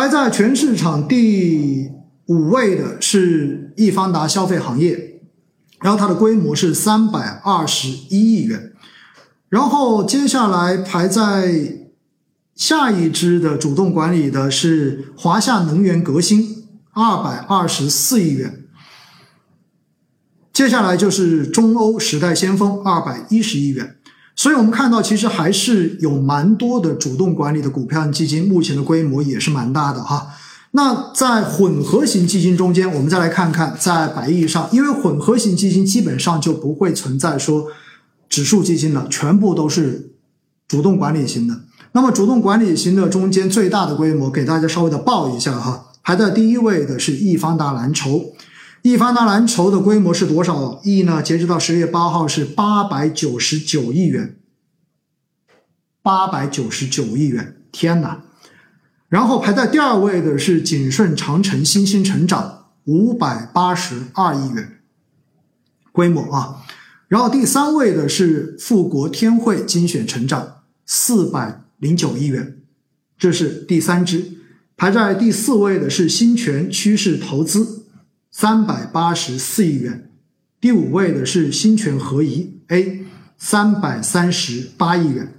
排在全市场第五位的是易方达消费行业，然后它的规模是三百二十一亿元。然后接下来排在下一支的主动管理的是华夏能源革新，二百二十四亿元。接下来就是中欧时代先锋，二百一十亿元。所以我们看到，其实还是有蛮多的主动管理的股票基金，目前的规模也是蛮大的哈。那在混合型基金中间，我们再来看看在百亿以上，因为混合型基金基本上就不会存在说指数基金了，全部都是主动管理型的。那么主动管理型的中间最大的规模，给大家稍微的报一下哈，排在第一位的是易方达蓝筹。易方达蓝筹的规模是多少亿呢？截止到十月八号是八百九十九亿元，八百九十九亿元，天哪！然后排在第二位的是景顺长城新兴成长，五百八十二亿元规模啊。然后第三位的是富国天惠精选成长，四百零九亿元，这是第三支。排在第四位的是新泉趋势投资。三百八十四亿元，第五位的是新泉合一 A，三百三十八亿元，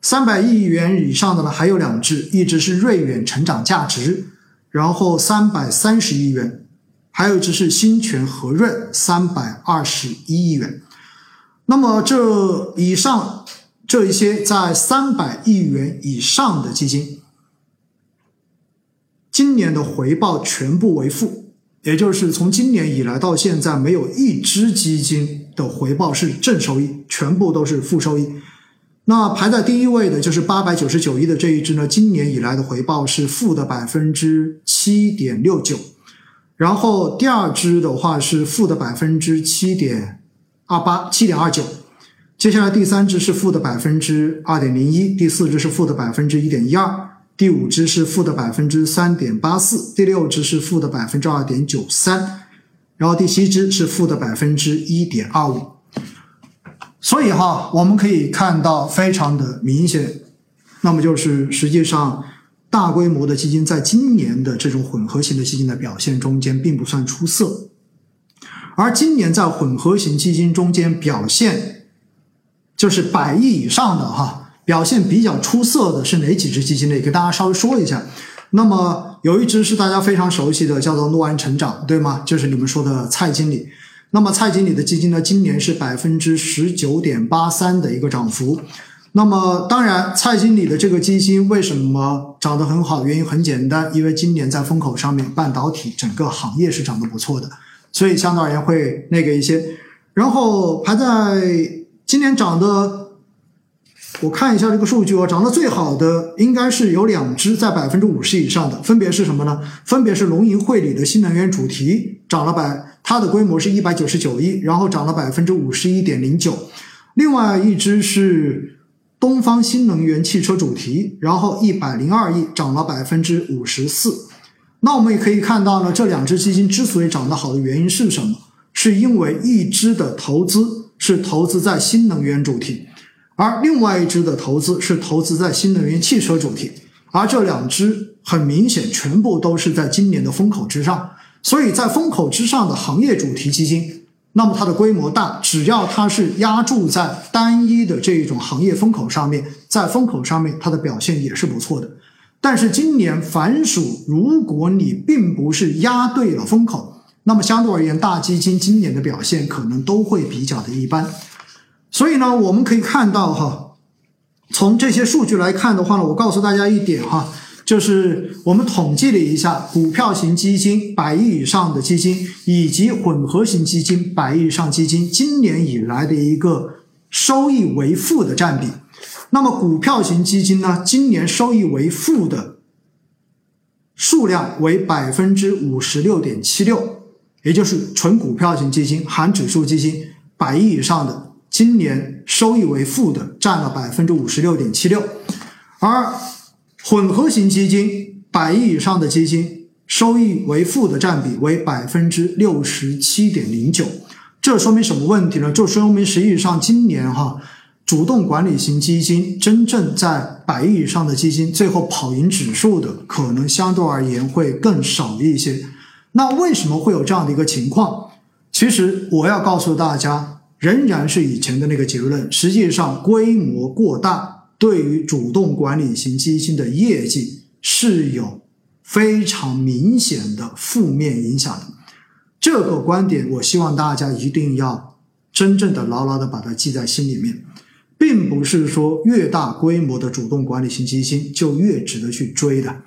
三百亿元以上的呢还有两只，一只是瑞远成长价值，然后三百三十亿元，还有一只是新泉和润三百二十一亿元。那么这以上这一些在三百亿元以上的基金，今年的回报全部为负。也就是从今年以来到现在，没有一只基金的回报是正收益，全部都是负收益。那排在第一位的就是八百九十九亿的这一只呢，今年以来的回报是负的百分之七点六九。然后第二只的话是负的百分之七点二八，七点二九。接下来第三只是负的百分之二点零一，第四只是负的百分之一点一二。第五只是负的百分之三点八四，第六只是负的百分之二点九三，然后第七只是负的百分之一点二五。所以哈，我们可以看到非常的明显，那么就是实际上大规模的基金在今年的这种混合型的基金的表现中间并不算出色，而今年在混合型基金中间表现就是百亿以上的哈。表现比较出色的是哪几只基金呢？给大家稍微说一下。那么有一只是大家非常熟悉的，叫做诺安成长，对吗？就是你们说的蔡经理。那么蔡经理的基金呢，今年是百分之十九点八三的一个涨幅。那么当然，蔡经理的这个基金为什么涨得很好？原因很简单，因为今年在风口上面，半导体整个行业是涨得不错的，所以相对而言会那个一些。然后排在今年涨的。我看一下这个数据哦，涨得最好的应该是有两只在百分之五十以上的，分别是什么呢？分别是龙吟汇理的新能源主题涨了百，它的规模是一百九十九亿，然后涨了百分之五十一点零九。另外一只是东方新能源汽车主题，然后一百零二亿，涨了百分之五十四。那我们也可以看到呢，这两只基金之所以涨得好的原因是什么？是因为一只的投资是投资在新能源主题。而另外一支的投资是投资在新能源汽车主题，而这两支很明显全部都是在今年的风口之上，所以在风口之上的行业主题基金，那么它的规模大，只要它是压注在单一的这一种行业风口上面，在风口上面它的表现也是不错的。但是今年反属，如果你并不是压对了风口，那么相对而言，大基金今年的表现可能都会比较的一般。所以呢，我们可以看到哈，从这些数据来看的话呢，我告诉大家一点哈，就是我们统计了一下股票型基金百亿以上的基金以及混合型基金百亿以上基金今年以来的一个收益为负的占比。那么股票型基金呢，今年收益为负的数量为百分之五十六点七六，也就是纯股票型基金含指数基金百亿以上的。今年收益为负的占了百分之五十六点七六，而混合型基金百亿以上的基金收益为负的占比为百分之六十七点零九，这说明什么问题呢？就说明实际上今年哈主动管理型基金真正在百亿以上的基金，最后跑赢指数的可能相对而言会更少一些。那为什么会有这样的一个情况？其实我要告诉大家，仍然是以前的那个结论。实际上，规模过大对于主动管理型基金的业绩是有非常明显的负面影响的。这个观点，我希望大家一定要真正的牢牢的把它记在心里面，并不是说越大规模的主动管理型基金就越值得去追的。